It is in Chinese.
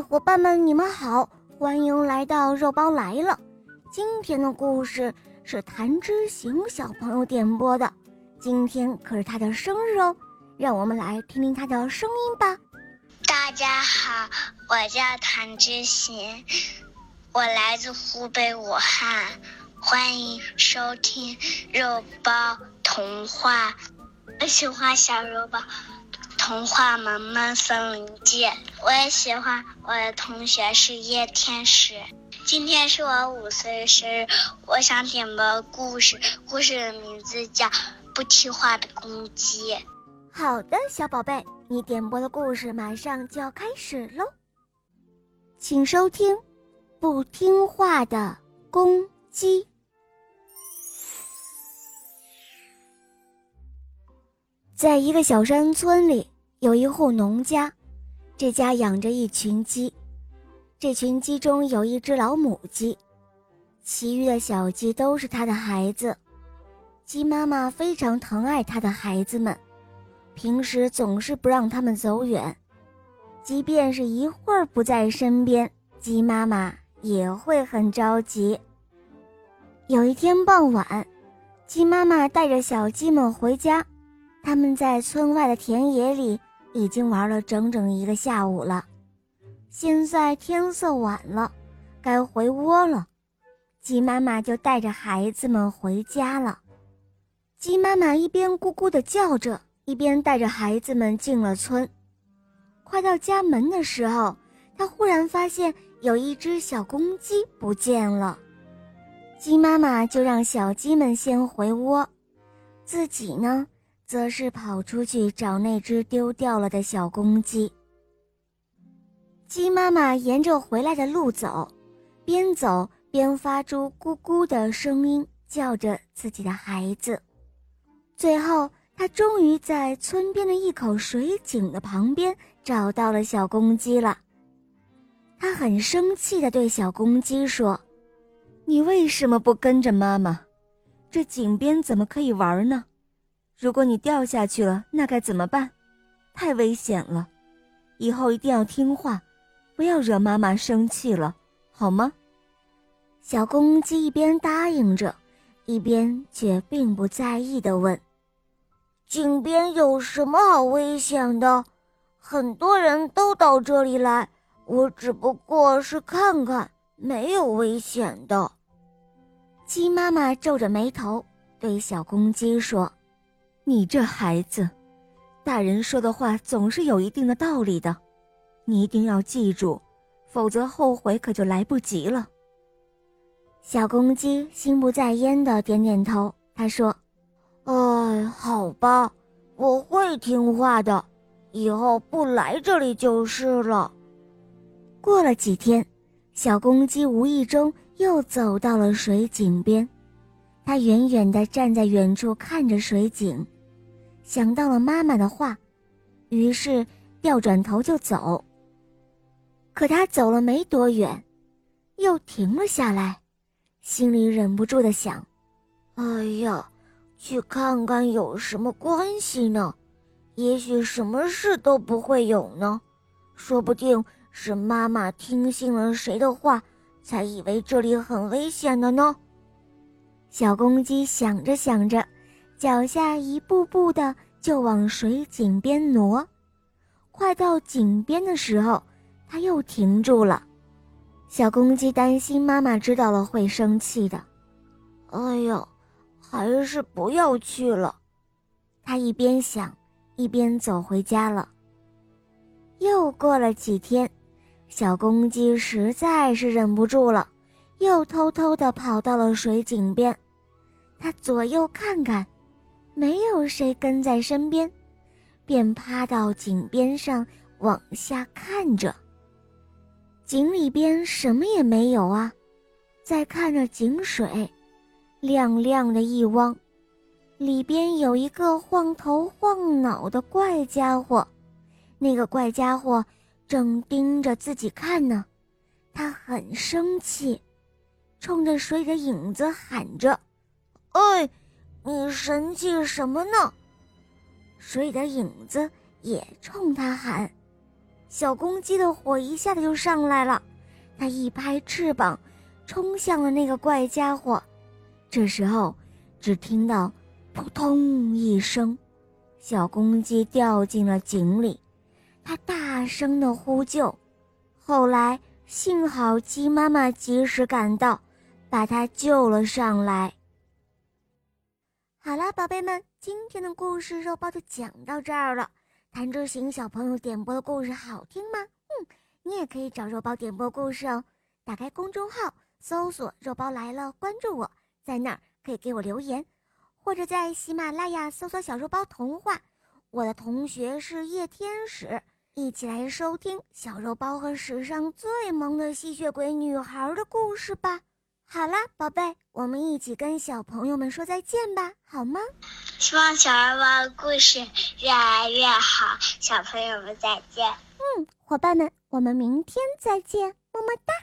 伙伴们，你们好，欢迎来到肉包来了。今天的故事是谭之行小朋友点播的，今天可是他的生日哦，让我们来听听他的声音吧。大家好，我叫谭之行，我来自湖北武汉，欢迎收听肉包童话。我喜欢小肉包。童话《萌萌森林记》，我也喜欢。我的同学是叶天使。今天是我五岁生日，我想点播故事，故事的名字叫《不听话的公鸡》。好的，小宝贝，你点播的故事马上就要开始喽，请收听《不听话的公鸡》。在一个小山村里。有一户农家，这家养着一群鸡，这群鸡中有一只老母鸡，其余的小鸡都是它的孩子。鸡妈妈非常疼爱它的孩子们，平时总是不让它们走远，即便是一会儿不在身边，鸡妈妈也会很着急。有一天傍晚，鸡妈妈带着小鸡们回家，他们在村外的田野里。已经玩了整整一个下午了，现在天色晚了，该回窝了。鸡妈妈就带着孩子们回家了。鸡妈妈一边咕咕地叫着，一边带着孩子们进了村。快到家门的时候，她忽然发现有一只小公鸡不见了。鸡妈妈就让小鸡们先回窝，自己呢？则是跑出去找那只丢掉了的小公鸡。鸡妈妈沿着回来的路走，边走边发出咕咕的声音，叫着自己的孩子。最后，他终于在村边的一口水井的旁边找到了小公鸡了。他很生气地对小公鸡说：“你为什么不跟着妈妈？这井边怎么可以玩呢？”如果你掉下去了，那该怎么办？太危险了！以后一定要听话，不要惹妈妈生气了，好吗？小公鸡一边答应着，一边却并不在意地问：“井边有什么好危险的？很多人都到这里来，我只不过是看看，没有危险的。”鸡妈妈皱着眉头对小公鸡说。你这孩子，大人说的话总是有一定的道理的，你一定要记住，否则后悔可就来不及了。小公鸡心不在焉的点点头，他说：“哎，好吧，我会听话的，以后不来这里就是了。”过了几天，小公鸡无意中又走到了水井边，他远远地站在远处看着水井。想到了妈妈的话，于是掉转头就走。可他走了没多远，又停了下来，心里忍不住的想：“哎呀，去看看有什么关系呢？也许什么事都不会有呢。说不定是妈妈听信了谁的话，才以为这里很危险的呢。”小公鸡想着想着。脚下一步步的就往水井边挪，快到井边的时候，它又停住了。小公鸡担心妈妈知道了会生气的，哎呀，还是不要去了。他一边想，一边走回家了。又过了几天，小公鸡实在是忍不住了，又偷偷的跑到了水井边，他左右看看。没有谁跟在身边，便趴到井边上往下看着。井里边什么也没有啊！再看着井水，亮亮的一汪，里边有一个晃头晃脑的怪家伙。那个怪家伙正盯着自己看呢，他很生气，冲着水的影子喊着：“哎！”你神气什么呢？水里的影子也冲他喊，小公鸡的火一下子就上来了，它一拍翅膀，冲向了那个怪家伙。这时候，只听到“扑通”一声，小公鸡掉进了井里。它大声的呼救，后来幸好鸡妈妈及时赶到，把它救了上来。好了，宝贝们，今天的故事肉包就讲到这儿了。谭志行小朋友点播的故事好听吗？嗯，你也可以找肉包点播故事哦。打开公众号，搜索“肉包来了”，关注我。在那儿可以给我留言，或者在喜马拉雅搜索“小肉包童话”。我的同学是夜天使，一起来收听小肉包和史上最萌的吸血鬼女孩的故事吧。好啦，宝贝，我们一起跟小朋友们说再见吧，好吗？希望小娃娃的故事越来越好，小朋友们再见。嗯，伙伴们，我们明天再见，么么哒。